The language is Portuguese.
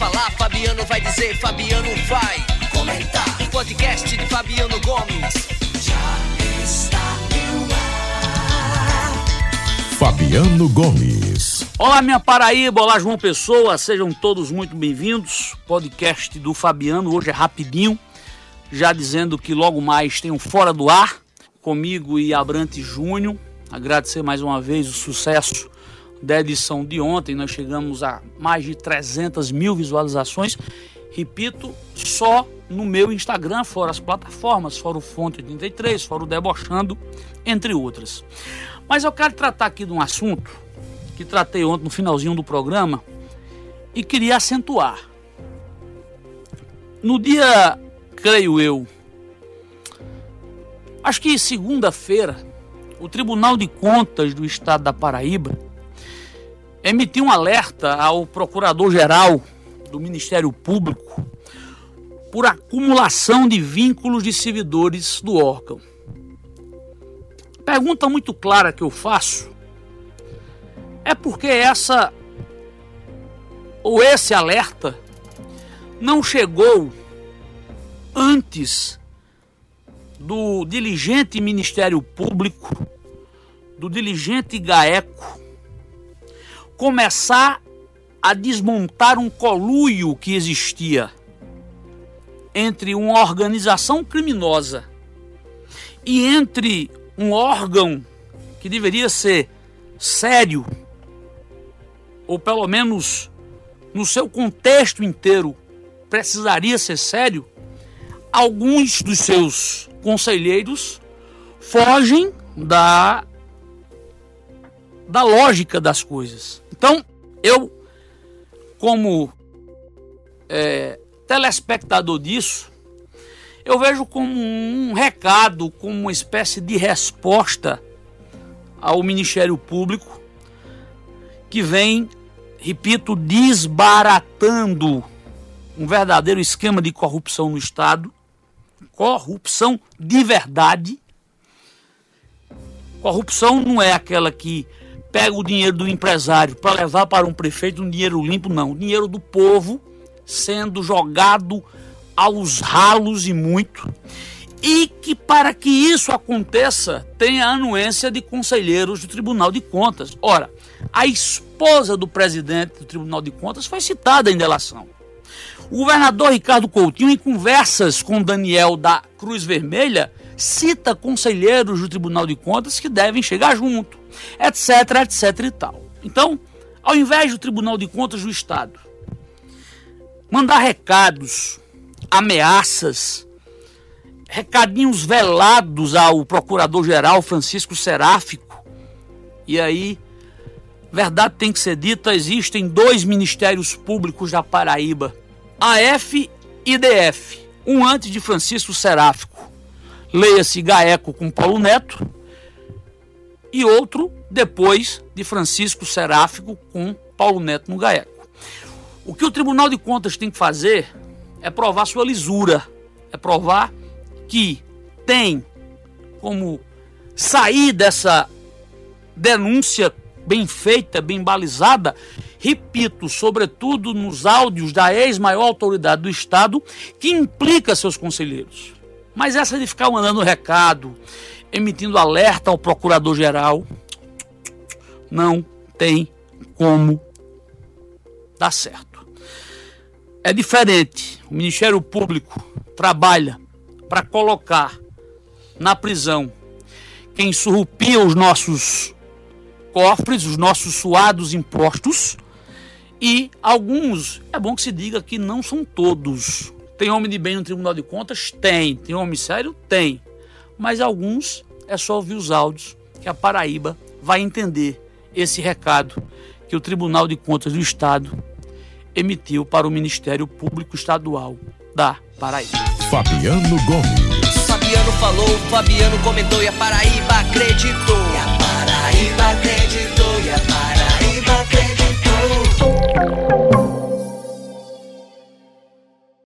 falar, Fabiano vai dizer, Fabiano vai comentar. O podcast de Fabiano Gomes já está no ar. Fabiano Gomes. Olá, minha Paraíba, olá, João Pessoa, sejam todos muito bem-vindos. Podcast do Fabiano, hoje é rapidinho, já dizendo que logo mais tem um Fora do Ar, comigo e Abrante Júnior. Agradecer mais uma vez o sucesso da edição de ontem, nós chegamos a mais de 300 mil visualizações. Repito, só no meu Instagram, fora as plataformas, fora o Fonte 83, fora o Debochando, entre outras. Mas eu quero tratar aqui de um assunto que tratei ontem no finalzinho do programa e queria acentuar. No dia, creio eu, acho que segunda-feira, o Tribunal de Contas do Estado da Paraíba emitiu um alerta ao Procurador-Geral do Ministério Público por acumulação de vínculos de servidores do órgão. Pergunta muito clara que eu faço é porque essa ou esse alerta não chegou antes do diligente Ministério Público, do diligente GAECO, começar a desmontar um coluio que existia entre uma organização criminosa e entre um órgão que deveria ser sério, ou pelo menos no seu contexto inteiro precisaria ser sério, alguns dos seus conselheiros fogem da da lógica das coisas. Então, eu, como é, telespectador disso, eu vejo como um recado, como uma espécie de resposta ao Ministério Público, que vem, repito, desbaratando um verdadeiro esquema de corrupção no Estado, corrupção de verdade. Corrupção não é aquela que pega o dinheiro do empresário para levar para um prefeito um dinheiro limpo, não. Dinheiro do povo sendo jogado aos ralos e muito. E que para que isso aconteça, tem a anuência de conselheiros do Tribunal de Contas. Ora, a esposa do presidente do Tribunal de Contas foi citada em delação. O governador Ricardo Coutinho, em conversas com Daniel da Cruz Vermelha, cita conselheiros do Tribunal de Contas que devem chegar junto, etc, etc e tal. Então, ao invés do Tribunal de Contas do Estado mandar recados, ameaças, recadinhos velados ao Procurador-Geral Francisco Seráfico, e aí, verdade tem que ser dita, existem dois ministérios públicos da Paraíba, AF e DF, um antes de Francisco Seráfico leia-se Gaeco com Paulo Neto, e outro depois de Francisco Seráfico com Paulo Neto no Gaeco. O que o Tribunal de Contas tem que fazer é provar sua lisura, é provar que tem como sair dessa denúncia bem feita, bem balizada, repito, sobretudo nos áudios da ex-maior autoridade do Estado, que implica seus conselheiros. Mas essa de ficar mandando recado, emitindo alerta ao procurador-geral, não tem como dar certo. É diferente. O Ministério Público trabalha para colocar na prisão quem surrupia os nossos cofres, os nossos suados impostos, e alguns, é bom que se diga que não são todos, tem homem de bem no Tribunal de Contas? Tem. Tem homem sério? Tem. Mas alguns é só ouvir os áudios que a Paraíba vai entender esse recado que o Tribunal de Contas do Estado emitiu para o Ministério Público Estadual da Paraíba. Fabiano Gomes. Fabiano falou, Fabiano comentou e a Paraíba acreditou.